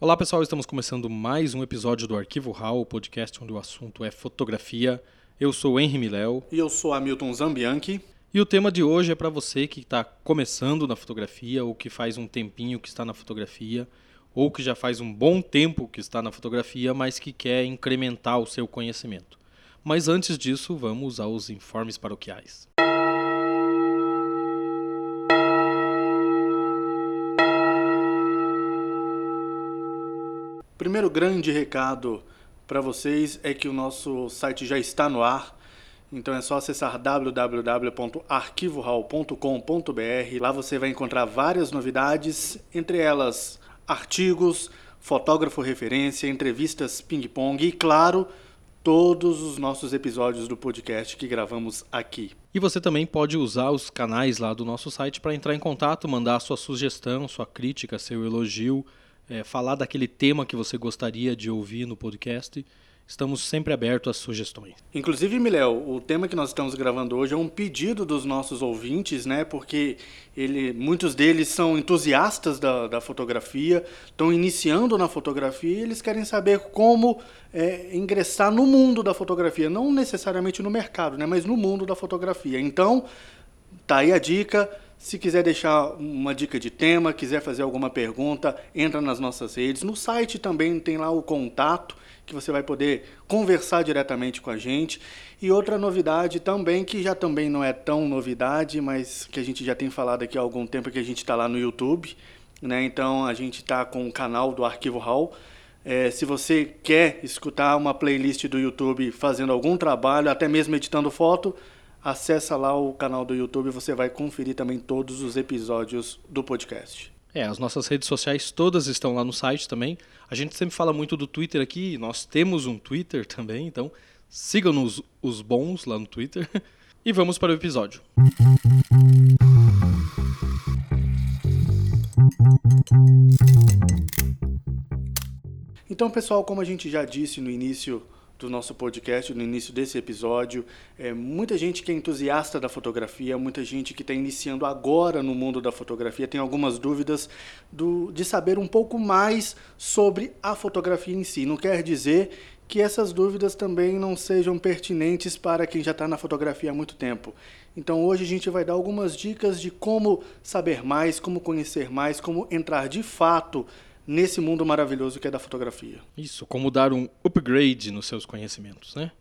Olá pessoal, estamos começando mais um episódio do Arquivo RAW, o podcast onde o assunto é fotografia. Eu sou Henry Miléo. E eu sou Hamilton Zambianchi. E o tema de hoje é para você que está começando na fotografia, ou que faz um tempinho que está na fotografia, ou que já faz um bom tempo que está na fotografia, mas que quer incrementar o seu conhecimento. Mas antes disso, vamos aos informes paroquiais. Primeiro grande recado para vocês é que o nosso site já está no ar. Então é só acessar www.arquivohall.com.br. Lá você vai encontrar várias novidades, entre elas artigos, fotógrafo referência, entrevistas ping-pong e, claro, todos os nossos episódios do podcast que gravamos aqui. E você também pode usar os canais lá do nosso site para entrar em contato, mandar sua sugestão, sua crítica, seu elogio é, falar daquele tema que você gostaria de ouvir no podcast. Estamos sempre abertos às sugestões. Inclusive, Miléo, o tema que nós estamos gravando hoje é um pedido dos nossos ouvintes, né? Porque ele, muitos deles são entusiastas da, da fotografia, estão iniciando na fotografia e eles querem saber como é, ingressar no mundo da fotografia, não necessariamente no mercado, né? Mas no mundo da fotografia. Então, tá aí a dica se quiser deixar uma dica de tema, quiser fazer alguma pergunta, entra nas nossas redes. No site também tem lá o contato, que você vai poder conversar diretamente com a gente. E outra novidade também, que já também não é tão novidade, mas que a gente já tem falado aqui há algum tempo, que a gente está lá no YouTube. Né? Então a gente está com o canal do Arquivo Hall. É, se você quer escutar uma playlist do YouTube fazendo algum trabalho, até mesmo editando foto, acessa lá o canal do YouTube, você vai conferir também todos os episódios do podcast. É, as nossas redes sociais todas estão lá no site também. A gente sempre fala muito do Twitter aqui, nós temos um Twitter também, então sigam-nos os bons lá no Twitter. E vamos para o episódio. Então, pessoal, como a gente já disse no início do nosso podcast, no início desse episódio. É, muita gente que é entusiasta da fotografia, muita gente que está iniciando agora no mundo da fotografia, tem algumas dúvidas do, de saber um pouco mais sobre a fotografia em si. Não quer dizer que essas dúvidas também não sejam pertinentes para quem já está na fotografia há muito tempo. Então hoje a gente vai dar algumas dicas de como saber mais, como conhecer mais, como entrar de fato nesse mundo maravilhoso que é da fotografia. Isso, como dar um upgrade nos seus conhecimentos, né?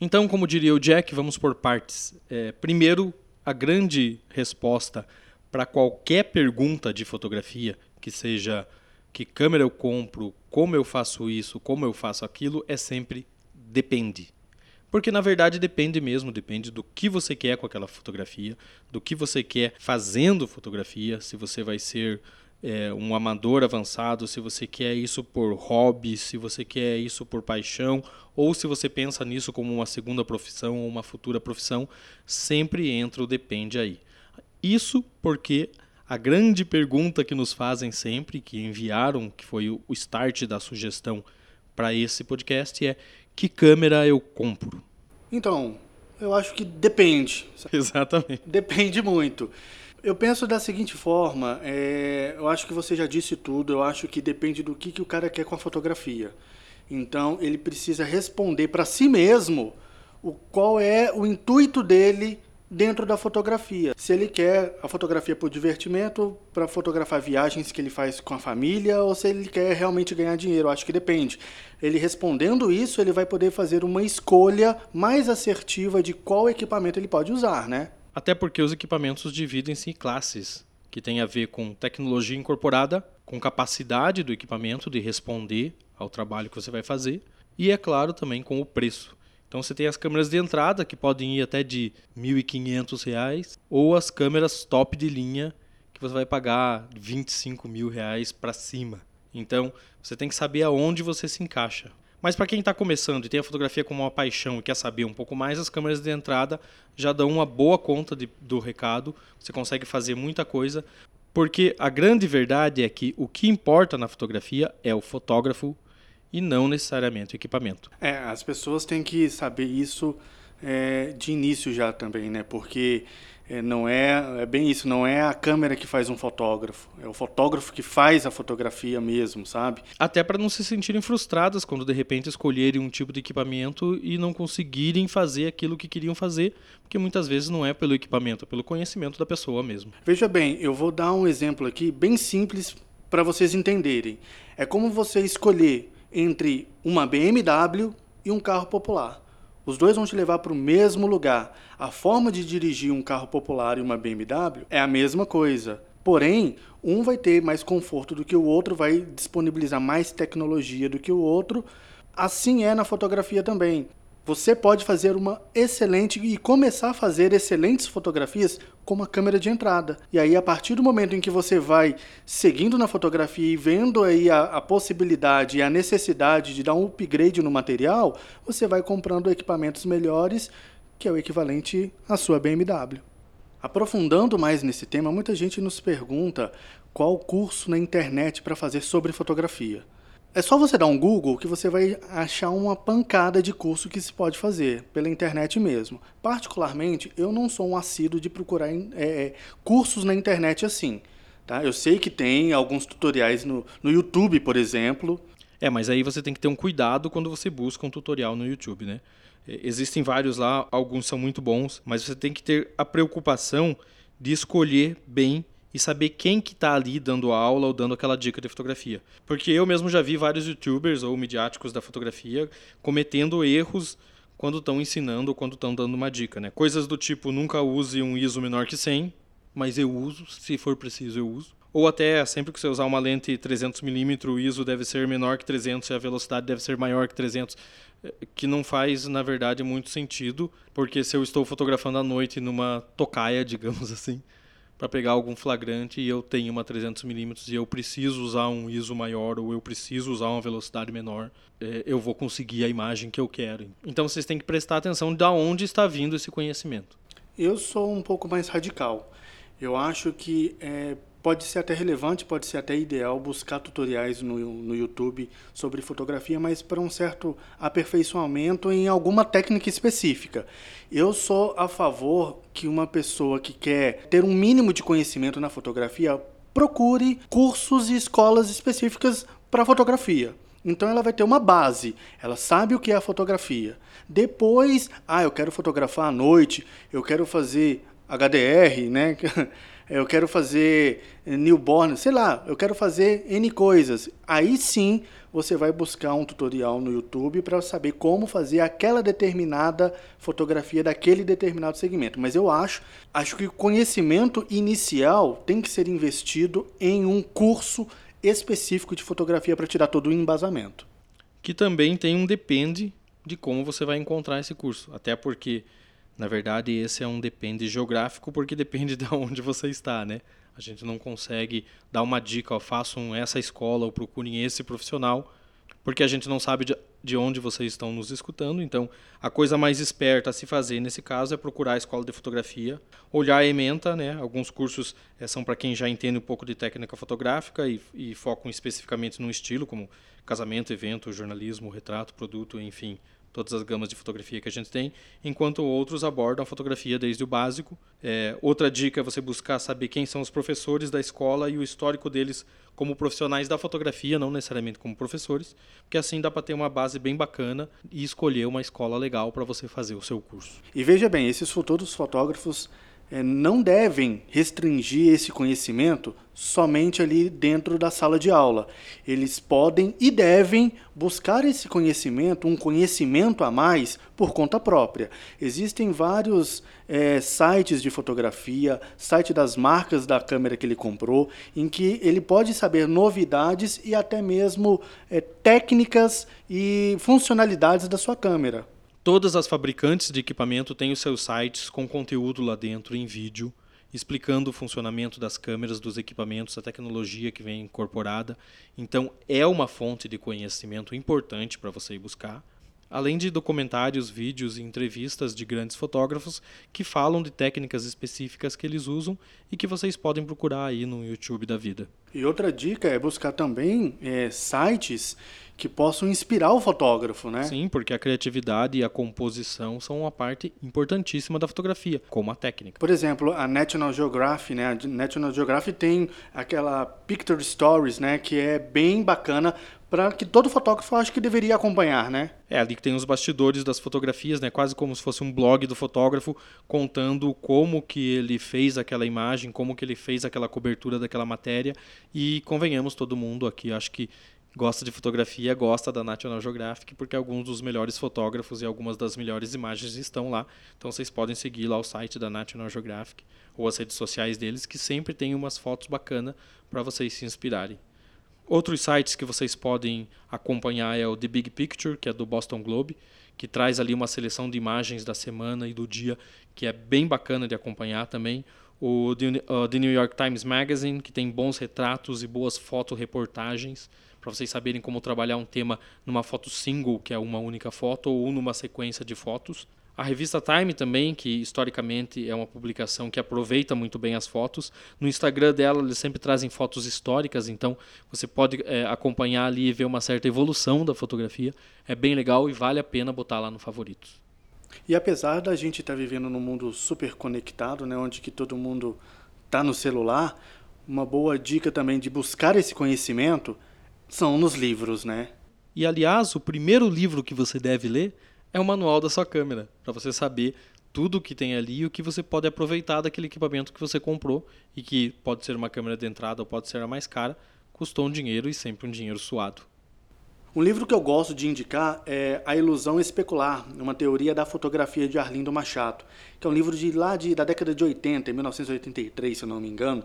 Então, como diria o Jack, vamos por partes. É, primeiro, a grande resposta para qualquer pergunta de fotografia, que seja que câmera eu compro, como eu faço isso, como eu faço aquilo, é sempre depende. Porque na verdade depende mesmo, depende do que você quer com aquela fotografia, do que você quer fazendo fotografia, se você vai ser é, um amador avançado, se você quer isso por hobby, se você quer isso por paixão, ou se você pensa nisso como uma segunda profissão ou uma futura profissão, sempre entra o depende aí. Isso porque a grande pergunta que nos fazem sempre, que enviaram, que foi o start da sugestão para esse podcast, é que câmera eu compro? Então, eu acho que depende. Exatamente. Depende muito. Eu penso da seguinte forma, é, eu acho que você já disse tudo, eu acho que depende do que, que o cara quer com a fotografia. Então ele precisa responder para si mesmo o qual é o intuito dele dentro da fotografia. Se ele quer a fotografia por divertimento, para fotografar viagens que ele faz com a família, ou se ele quer realmente ganhar dinheiro, acho que depende. Ele respondendo isso, ele vai poder fazer uma escolha mais assertiva de qual equipamento ele pode usar, né? Até porque os equipamentos dividem-se em classes, que tem a ver com tecnologia incorporada, com capacidade do equipamento de responder ao trabalho que você vai fazer, e é claro também com o preço. Então você tem as câmeras de entrada que podem ir até de R$ 1.500 ou as câmeras top de linha que você vai pagar R$ 25 mil para cima. Então você tem que saber aonde você se encaixa. Mas para quem está começando e tem a fotografia como uma paixão e quer saber um pouco mais, as câmeras de entrada já dão uma boa conta de, do recado. Você consegue fazer muita coisa, porque a grande verdade é que o que importa na fotografia é o fotógrafo e não necessariamente o equipamento. É, as pessoas têm que saber isso é, de início já também, né? Porque não é, é bem isso, não é a câmera que faz um fotógrafo, é o fotógrafo que faz a fotografia mesmo, sabe? Até para não se sentirem frustradas quando de repente escolherem um tipo de equipamento e não conseguirem fazer aquilo que queriam fazer, porque muitas vezes não é pelo equipamento, é pelo conhecimento da pessoa mesmo. Veja bem, eu vou dar um exemplo aqui bem simples para vocês entenderem. É como você escolher entre uma BMW e um carro popular. Os dois vão te levar para o mesmo lugar. A forma de dirigir um carro popular e uma BMW é a mesma coisa. Porém, um vai ter mais conforto do que o outro, vai disponibilizar mais tecnologia do que o outro. Assim é na fotografia também. Você pode fazer uma excelente e começar a fazer excelentes fotografias com uma câmera de entrada. E aí, a partir do momento em que você vai seguindo na fotografia e vendo aí a, a possibilidade e a necessidade de dar um upgrade no material, você vai comprando equipamentos melhores, que é o equivalente à sua BMW. Aprofundando mais nesse tema, muita gente nos pergunta qual curso na internet para fazer sobre fotografia. É só você dar um Google que você vai achar uma pancada de curso que se pode fazer pela internet mesmo. Particularmente, eu não sou um assíduo de procurar é, cursos na internet assim. Tá? Eu sei que tem alguns tutoriais no, no YouTube, por exemplo. É, mas aí você tem que ter um cuidado quando você busca um tutorial no YouTube, né? Existem vários lá, alguns são muito bons, mas você tem que ter a preocupação de escolher bem e saber quem que está ali dando aula ou dando aquela dica de fotografia. Porque eu mesmo já vi vários youtubers ou midiáticos da fotografia cometendo erros quando estão ensinando ou quando estão dando uma dica, né? Coisas do tipo, nunca use um ISO menor que 100, mas eu uso, se for preciso eu uso. Ou até, sempre que você usar uma lente 300mm, o ISO deve ser menor que 300 e a velocidade deve ser maior que 300, eh, que não faz, na verdade, muito sentido, porque se eu estou fotografando à noite numa tocaia, digamos assim, para pegar algum flagrante e eu tenho uma 300mm e eu preciso usar um ISO maior ou eu preciso usar uma velocidade menor, é, eu vou conseguir a imagem que eu quero. Então vocês têm que prestar atenção de onde está vindo esse conhecimento. Eu sou um pouco mais radical. Eu acho que é, pode ser até relevante, pode ser até ideal buscar tutoriais no, no YouTube sobre fotografia, mas para um certo aperfeiçoamento em alguma técnica específica. Eu sou a favor que uma pessoa que quer ter um mínimo de conhecimento na fotografia procure cursos e escolas específicas para fotografia. Então ela vai ter uma base, ela sabe o que é a fotografia. Depois, ah, eu quero fotografar à noite, eu quero fazer HDR, né? eu quero fazer newborn, sei lá, eu quero fazer N coisas. Aí sim você vai buscar um tutorial no YouTube para saber como fazer aquela determinada fotografia daquele determinado segmento. Mas eu acho, acho que o conhecimento inicial tem que ser investido em um curso específico de fotografia para tirar todo o embasamento. Que também tem um depende de como você vai encontrar esse curso, até porque na verdade, esse é um depende geográfico porque depende de onde você está, né? A gente não consegue dar uma dica, ó, façam essa escola ou procurem esse profissional, porque a gente não sabe de, de onde vocês estão nos escutando. Então, a coisa mais esperta a se fazer nesse caso é procurar a escola de fotografia, olhar a ementa, né? Alguns cursos é, são para quem já entende um pouco de técnica fotográfica e, e focam especificamente num estilo, como casamento, evento, jornalismo, retrato, produto, enfim, todas as gamas de fotografia que a gente tem, enquanto outros abordam a fotografia desde o básico. É, outra dica é você buscar saber quem são os professores da escola e o histórico deles como profissionais da fotografia, não necessariamente como professores, porque assim dá para ter uma base bem bacana e escolher uma escola legal para você fazer o seu curso. E veja bem, esses futuros fotógrafos é, não devem restringir esse conhecimento somente ali dentro da sala de aula. Eles podem e devem buscar esse conhecimento, um conhecimento a mais, por conta própria. Existem vários é, sites de fotografia, site das marcas da câmera que ele comprou, em que ele pode saber novidades e até mesmo é, técnicas e funcionalidades da sua câmera. Todas as fabricantes de equipamento têm os seus sites com conteúdo lá dentro em vídeo, explicando o funcionamento das câmeras, dos equipamentos, a tecnologia que vem incorporada. Então, é uma fonte de conhecimento importante para você ir buscar. Além de documentários, vídeos e entrevistas de grandes fotógrafos que falam de técnicas específicas que eles usam e que vocês podem procurar aí no YouTube da vida. E outra dica é buscar também é, sites que possam inspirar o fotógrafo, né? Sim, porque a criatividade e a composição são uma parte importantíssima da fotografia, como a técnica. Por exemplo, a National Geographic, né? A National Geographic tem aquela Picture Stories, né? Que é bem bacana para que todo fotógrafo acho que deveria acompanhar, né? É ali que tem os bastidores das fotografias, né? Quase como se fosse um blog do fotógrafo contando como que ele fez aquela imagem, como que ele fez aquela cobertura daquela matéria e convenhamos todo mundo aqui, acho que gosta de fotografia, gosta da National Geographic, porque alguns dos melhores fotógrafos e algumas das melhores imagens estão lá. Então vocês podem seguir lá o site da National Geographic ou as redes sociais deles, que sempre tem umas fotos bacanas para vocês se inspirarem. Outros sites que vocês podem acompanhar é o The Big Picture, que é do Boston Globe, que traz ali uma seleção de imagens da semana e do dia, que é bem bacana de acompanhar também. O The New York Times Magazine, que tem bons retratos e boas fotoreportagens para vocês saberem como trabalhar um tema numa foto single, que é uma única foto, ou numa sequência de fotos. A revista Time também, que historicamente é uma publicação que aproveita muito bem as fotos. No Instagram dela, eles sempre trazem fotos históricas, então você pode é, acompanhar ali e ver uma certa evolução da fotografia. É bem legal e vale a pena botar lá no favoritos. E apesar da gente estar tá vivendo num mundo super conectado, né, onde que todo mundo está no celular, uma boa dica também de buscar esse conhecimento são nos livros, né? E aliás, o primeiro livro que você deve ler é o manual da sua câmera, para você saber tudo que tem ali e o que você pode aproveitar daquele equipamento que você comprou e que pode ser uma câmera de entrada ou pode ser a mais cara, custou um dinheiro e sempre um dinheiro suado. Um livro que eu gosto de indicar é A Ilusão Especular, uma teoria da fotografia de Arlindo Machado, que é um livro de lá de, da década de 80, 1983, se eu não me engano,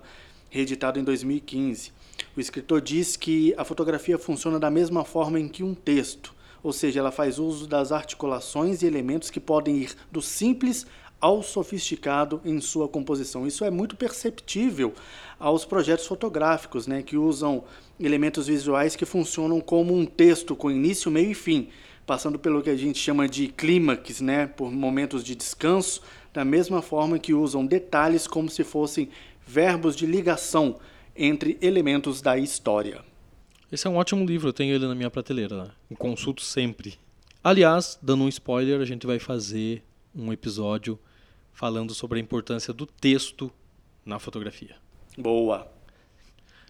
reeditado em 2015. O escritor diz que a fotografia funciona da mesma forma em que um texto, ou seja, ela faz uso das articulações e elementos que podem ir do simples ao sofisticado em sua composição. Isso é muito perceptível aos projetos fotográficos, né, que usam elementos visuais que funcionam como um texto com início, meio e fim, passando pelo que a gente chama de clímax, né, por momentos de descanso, da mesma forma que usam detalhes como se fossem verbos de ligação entre elementos da história. Esse é um ótimo livro, eu tenho ele na minha prateleira, né? eu consulto sempre. Aliás, dando um spoiler, a gente vai fazer um episódio falando sobre a importância do texto na fotografia. Boa.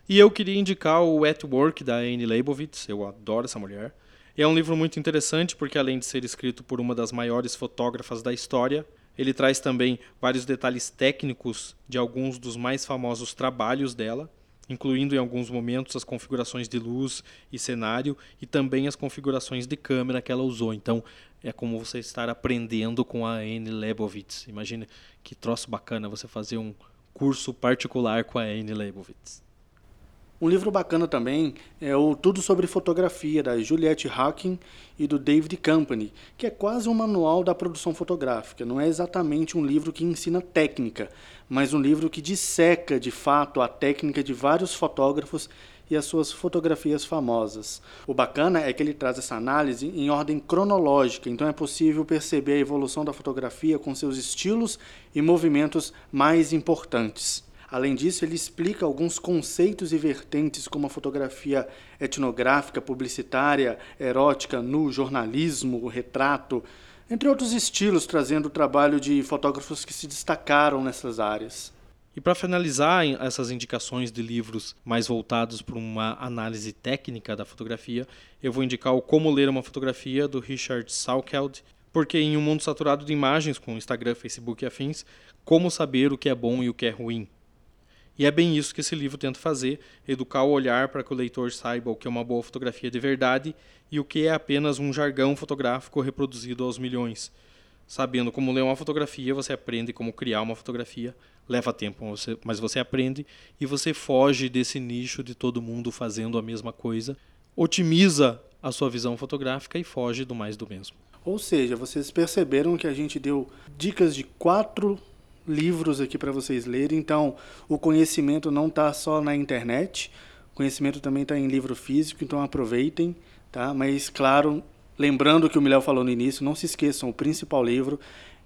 E eu queria indicar o At Work da Anne Leibovitz, eu adoro essa mulher. É um livro muito interessante porque além de ser escrito por uma das maiores fotógrafas da história, ele traz também vários detalhes técnicos de alguns dos mais famosos trabalhos dela, incluindo em alguns momentos as configurações de luz e cenário e também as configurações de câmera que ela usou. Então, é como você estar aprendendo com a Anne Leibovitz. Imagine que troço bacana você fazer um curso particular com a Anne Leibovitz. Um livro bacana também é o Tudo sobre Fotografia, da Juliette Hacking e do David Company, que é quase um manual da produção fotográfica. Não é exatamente um livro que ensina técnica, mas um livro que disseca de fato a técnica de vários fotógrafos e as suas fotografias famosas. O bacana é que ele traz essa análise em ordem cronológica, então é possível perceber a evolução da fotografia com seus estilos e movimentos mais importantes. Além disso, ele explica alguns conceitos e vertentes como a fotografia etnográfica, publicitária, erótica, no jornalismo, retrato, entre outros estilos, trazendo o trabalho de fotógrafos que se destacaram nessas áreas. E para finalizar essas indicações de livros mais voltados para uma análise técnica da fotografia, eu vou indicar o Como Ler uma Fotografia, do Richard Salkeld, porque em um mundo saturado de imagens, com Instagram, Facebook e afins, como saber o que é bom e o que é ruim? E é bem isso que esse livro tenta fazer: educar o olhar para que o leitor saiba o que é uma boa fotografia de verdade e o que é apenas um jargão fotográfico reproduzido aos milhões. Sabendo como ler uma fotografia, você aprende como criar uma fotografia. Leva tempo, mas você aprende e você foge desse nicho de todo mundo fazendo a mesma coisa. Otimiza a sua visão fotográfica e foge do mais do mesmo. Ou seja, vocês perceberam que a gente deu dicas de quatro livros aqui para vocês lerem. Então, o conhecimento não está só na internet, o conhecimento também está em livro físico, então aproveitem, tá? Mas, claro, lembrando que o Miléo falou no início, não se esqueçam, o principal livro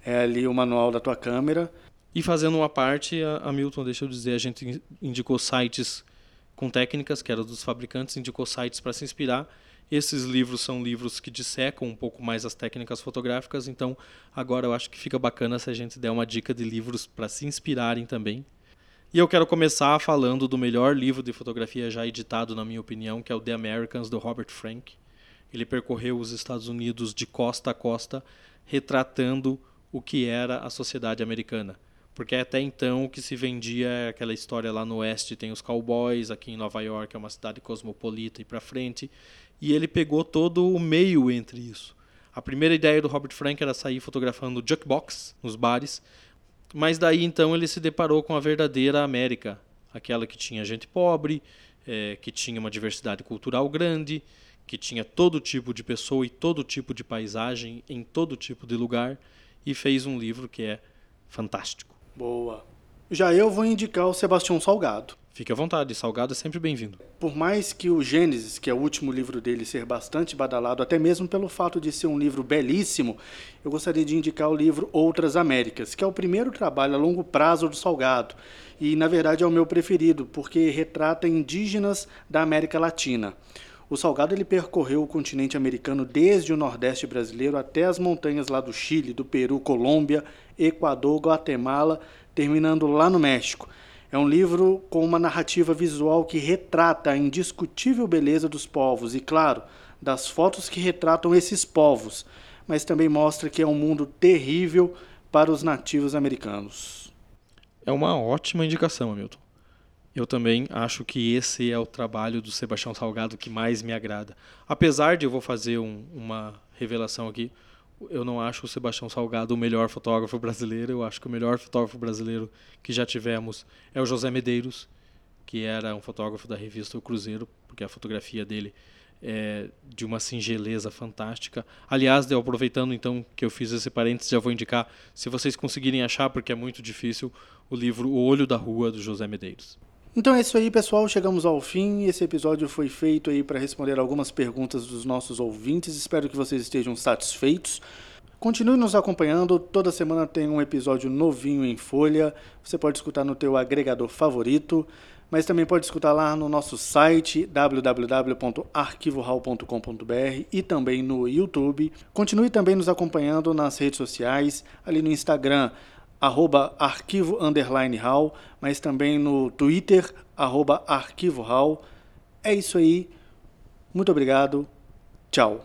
é ali o manual da tua câmera. E fazendo uma parte, a Milton, deixa eu dizer, a gente indicou sites com técnicas, que era dos fabricantes, indicou sites para se inspirar. Esses livros são livros que dissecam um pouco mais as técnicas fotográficas, então agora eu acho que fica bacana se a gente der uma dica de livros para se inspirarem também. E eu quero começar falando do melhor livro de fotografia já editado, na minha opinião, que é o The Americans, do Robert Frank. Ele percorreu os Estados Unidos de costa a costa, retratando o que era a sociedade americana. Porque até então o que se vendia é aquela história lá no oeste tem os cowboys, aqui em Nova York é uma cidade cosmopolita e para frente, e ele pegou todo o meio entre isso. A primeira ideia do Robert Frank era sair fotografando jukebox nos bares, mas daí então ele se deparou com a verdadeira América, aquela que tinha gente pobre, é, que tinha uma diversidade cultural grande, que tinha todo tipo de pessoa e todo tipo de paisagem em todo tipo de lugar, e fez um livro que é fantástico. Boa. Já eu vou indicar o Sebastião Salgado. Fique à vontade, Salgado é sempre bem-vindo. Por mais que o Gênesis, que é o último livro dele, ser bastante badalado, até mesmo pelo fato de ser um livro belíssimo, eu gostaria de indicar o livro Outras Américas, que é o primeiro trabalho a longo prazo do Salgado. E, na verdade, é o meu preferido, porque retrata indígenas da América Latina. O Salgado ele percorreu o continente americano desde o Nordeste brasileiro até as montanhas lá do Chile, do Peru, Colômbia, Equador, Guatemala, terminando lá no México. É um livro com uma narrativa visual que retrata a indiscutível beleza dos povos e, claro, das fotos que retratam esses povos, mas também mostra que é um mundo terrível para os nativos americanos. É uma ótima indicação, Hamilton. Eu também acho que esse é o trabalho do Sebastião Salgado que mais me agrada. Apesar de eu vou fazer um, uma revelação aqui, eu não acho o Sebastião Salgado o melhor fotógrafo brasileiro. Eu acho que o melhor fotógrafo brasileiro que já tivemos é o José Medeiros, que era um fotógrafo da revista O Cruzeiro, porque a fotografia dele é de uma singeleza fantástica. Aliás, eu aproveitando então que eu fiz esse parênteses, já vou indicar, se vocês conseguirem achar, porque é muito difícil, o livro O Olho da Rua, do José Medeiros. Então é isso aí, pessoal. Chegamos ao fim. Esse episódio foi feito aí para responder algumas perguntas dos nossos ouvintes. Espero que vocês estejam satisfeitos. Continue nos acompanhando. Toda semana tem um episódio novinho em folha. Você pode escutar no teu agregador favorito, mas também pode escutar lá no nosso site www.arquivohall.com.br e também no YouTube. Continue também nos acompanhando nas redes sociais, ali no Instagram arroba arquivo underline hall, mas também no Twitter, arroba arquivo hall. É isso aí. Muito obrigado. Tchau.